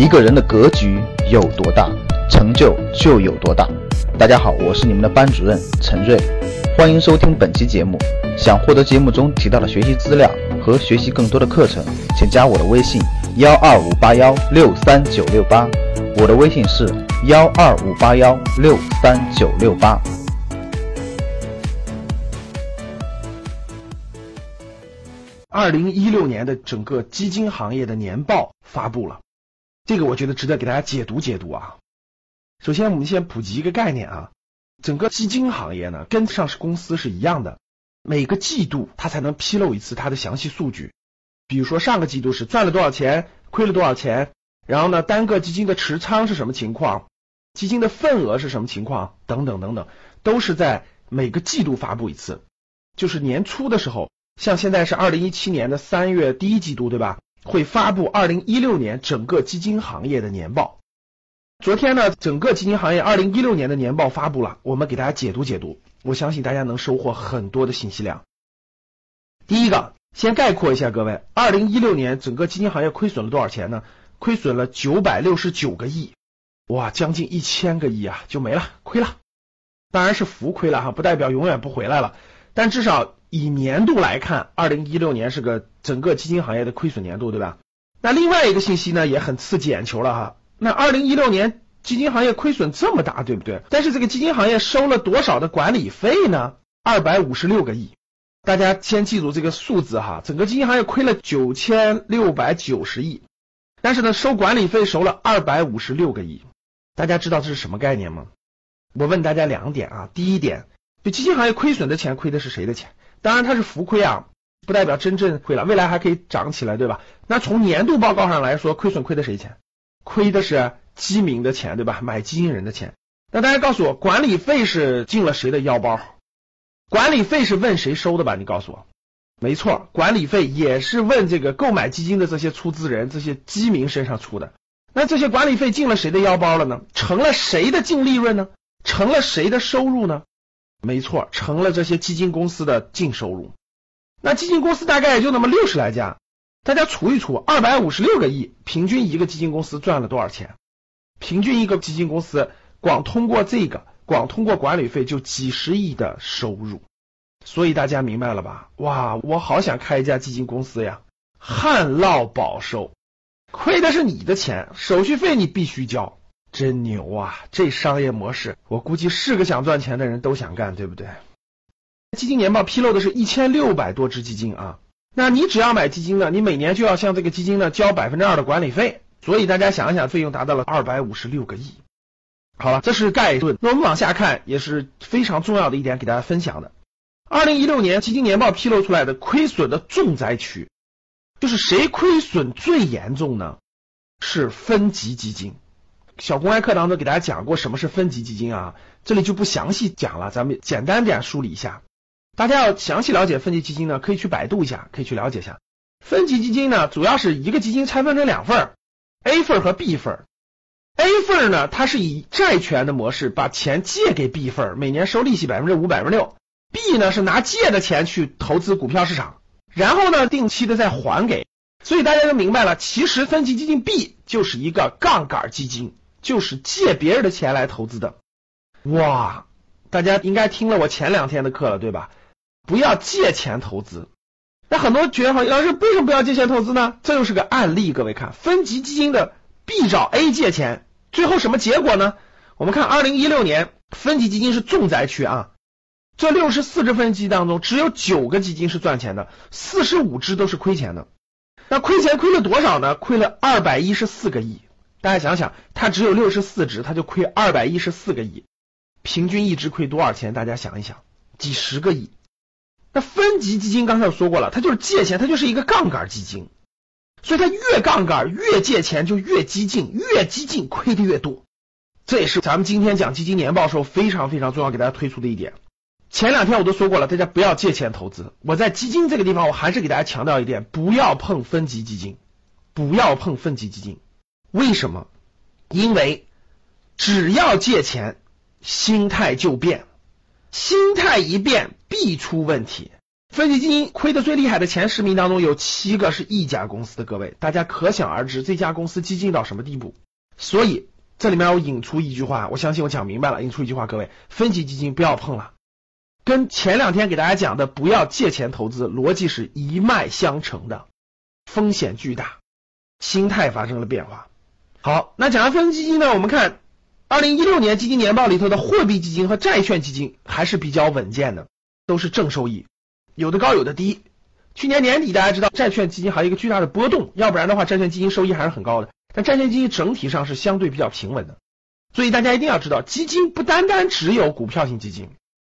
一个人的格局有多大，成就就有多大。大家好，我是你们的班主任陈瑞，欢迎收听本期节目。想获得节目中提到的学习资料和学习更多的课程，请加我的微信幺二五八幺六三九六八。我的微信是幺二五八幺六三九六八。二零一六年的整个基金行业的年报发布了，这个我觉得值得给大家解读解读啊。首先，我们先普及一个概念啊，整个基金行业呢，跟上市公司是一样的，每个季度它才能披露一次它的详细数据。比如说上个季度是赚了多少钱，亏了多少钱，然后呢，单个基金的持仓是什么情况，基金的份额是什么情况，等等等等，都是在每个季度发布一次，就是年初的时候。像现在是二零一七年的三月第一季度，对吧？会发布二零一六年整个基金行业的年报。昨天呢，整个基金行业二零一六年的年报发布了，我们给大家解读解读，我相信大家能收获很多的信息量。第一个，先概括一下各位，二零一六年整个基金行业亏损了多少钱呢？亏损了九百六十九个亿，哇，将近一千个亿啊，就没了，亏了。当然是浮亏了哈，不代表永远不回来了，但至少。以年度来看，二零一六年是个整个基金行业的亏损年度，对吧？那另外一个信息呢，也很刺激眼球了哈。那二零一六年基金行业亏损这么大，对不对？但是这个基金行业收了多少的管理费呢？二百五十六个亿。大家先记住这个数字哈，整个基金行业亏了九千六百九十亿，但是呢，收管理费收了二百五十六个亿。大家知道这是什么概念吗？我问大家两点啊，第一点，就基金行业亏损的钱，亏的是谁的钱？当然它是浮亏啊，不代表真正亏了，未来还可以涨起来，对吧？那从年度报告上来说，亏损亏的谁钱？亏的是基民的钱，对吧？买基金人的钱。那大家告诉我，管理费是进了谁的腰包？管理费是问谁收的吧？你告诉我，没错，管理费也是问这个购买基金的这些出资人、这些基民身上出的。那这些管理费进了谁的腰包了呢？成了谁的净利润呢？成了谁的收入呢？没错，成了这些基金公司的净收入。那基金公司大概也就那么六十来家，大家除一除，二百五十六个亿，平均一个基金公司赚了多少钱？平均一个基金公司光通过这个，光通过管理费就几十亿的收入。所以大家明白了吧？哇，我好想开一家基金公司呀，旱涝保收，亏的是你的钱，手续费你必须交。真牛啊！这商业模式，我估计是个想赚钱的人都想干，对不对？基金年报披露的是一千六百多只基金啊，那你只要买基金呢，你每年就要向这个基金呢交百分之二的管理费，所以大家想一想，费用达到了二百五十六个亿。好了，这是概论。那我们往下看，也是非常重要的一点，给大家分享的。二零一六年基金年报披露出来的亏损的重灾区，就是谁亏损最严重呢？是分级基金。小公开课当中给大家讲过什么是分级基金啊，这里就不详细讲了，咱们简单点梳理一下。大家要详细了解分级基金呢，可以去百度一下，可以去了解一下。分级基金呢，主要是一个基金拆分成两份，A 份和 B 份。A 份呢，它是以债权的模式把钱借给 B 份，每年收利息百分之五、百分之六。B 呢是拿借的钱去投资股票市场，然后呢定期的再还给。所以大家就明白了，其实分级基金 B 就是一个杠杆基金。就是借别人的钱来投资的，哇！大家应该听了我前两天的课了，对吧？不要借钱投资。那很多学员好，老师为什么不要借钱投资呢？这又是个案例，各位看，分级基金的 B 找 A 借钱，最后什么结果呢？我们看二零一六年分级基金是重灾区啊，这六十四只分级当中，只有九个基金是赚钱的，四十五只都是亏钱的。那亏钱亏了多少呢？亏了二百一十四个亿。大家想想，它只有六十四只，它就亏二百一十四个亿，平均一只亏多少钱？大家想一想，几十个亿。那分级基金刚才我说过了，它就是借钱，它就是一个杠杆基金，所以它越杠杆越借钱就越激进，越激进亏的越多。这也是咱们今天讲基金年报时候非常非常重要给大家推出的一点。前两天我都说过了，大家不要借钱投资。我在基金这个地方，我还是给大家强调一点，不要碰分级基金，不要碰分级基金。为什么？因为只要借钱，心态就变，心态一变必出问题。分级基金亏的最厉害的前十名当中有七个是一家公司的，各位大家可想而知这家公司激进到什么地步。所以这里面我引出一句话，我相信我讲明白了。引出一句话，各位分级基金不要碰了，跟前两天给大家讲的不要借钱投资逻辑是一脉相承的，风险巨大，心态发生了变化。好，那讲完分基金呢，我们看二零一六年基金年报里头的货币基金和债券基金还是比较稳健的，都是正收益。有的高，有的低。去年年底，大家知道债券基金还有一个巨大的波动，要不然的话，债券基金收益还是很高的。但债券基金整体上是相对比较平稳的。所以大家一定要知道，基金不单单只有股票型基金，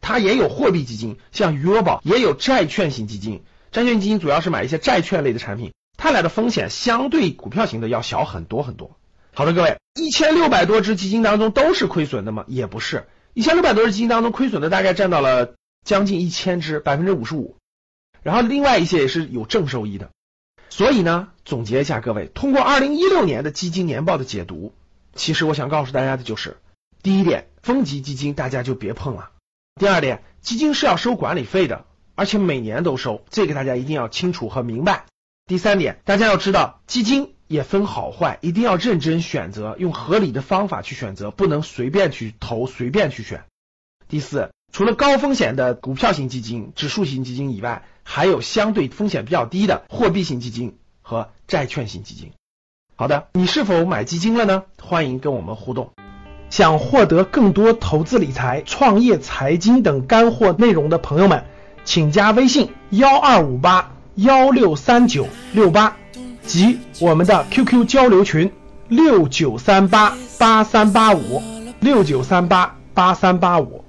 它也有货币基金，像余额宝也有债券型基金。债券基金主要是买一些债券类的产品，它俩的风险相对股票型的要小很多很多。好的，各位，一千六百多只基金当中都是亏损的吗？也不是，一千六百多只基金当中亏损的大概占到了。将近一千只，百分之五十五，然后另外一些也是有正收益的。所以呢，总结一下，各位，通过二零一六年的基金年报的解读，其实我想告诉大家的就是：第一点，分级基金大家就别碰了；第二点，基金是要收管理费的，而且每年都收，这个大家一定要清楚和明白；第三点，大家要知道，基金也分好坏，一定要认真选择，用合理的方法去选择，不能随便去投，随便去选；第四。除了高风险的股票型基金、指数型基金以外，还有相对风险比较低的货币型基金和债券型基金。好的，你是否买基金了呢？欢迎跟我们互动。想获得更多投资理财、创业财经等干货内容的朋友们，请加微信幺二五八幺六三九六八及我们的 QQ 交流群六九三八八三八五六九三八八三八五。